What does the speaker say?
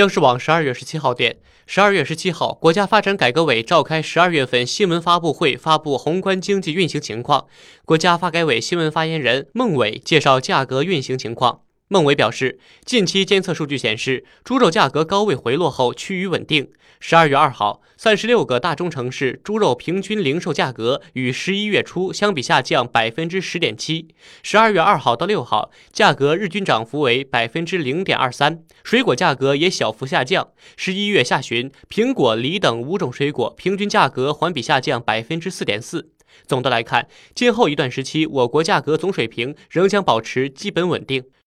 央视网十二月十七号电，十二月十七号，国家发展改革委召开十二月份新闻发布会，发布宏观经济运行情况。国家发改委新闻发言人孟伟介绍价格运行情况。孟伟表示，近期监测数据显示，猪肉价格高位回落后趋于稳定。十二月二号，三十六个大中城市猪肉平均零售价格与十一月初相比下降百分之十点七。十二月二号到六号，价格日均涨幅为百分之零点二三，水果价格也小幅下降。十一月下旬，苹果、梨等五种水果平均价格环比下降百分之四点四。总的来看，今后一段时期，我国价格总水平仍将保持基本稳定。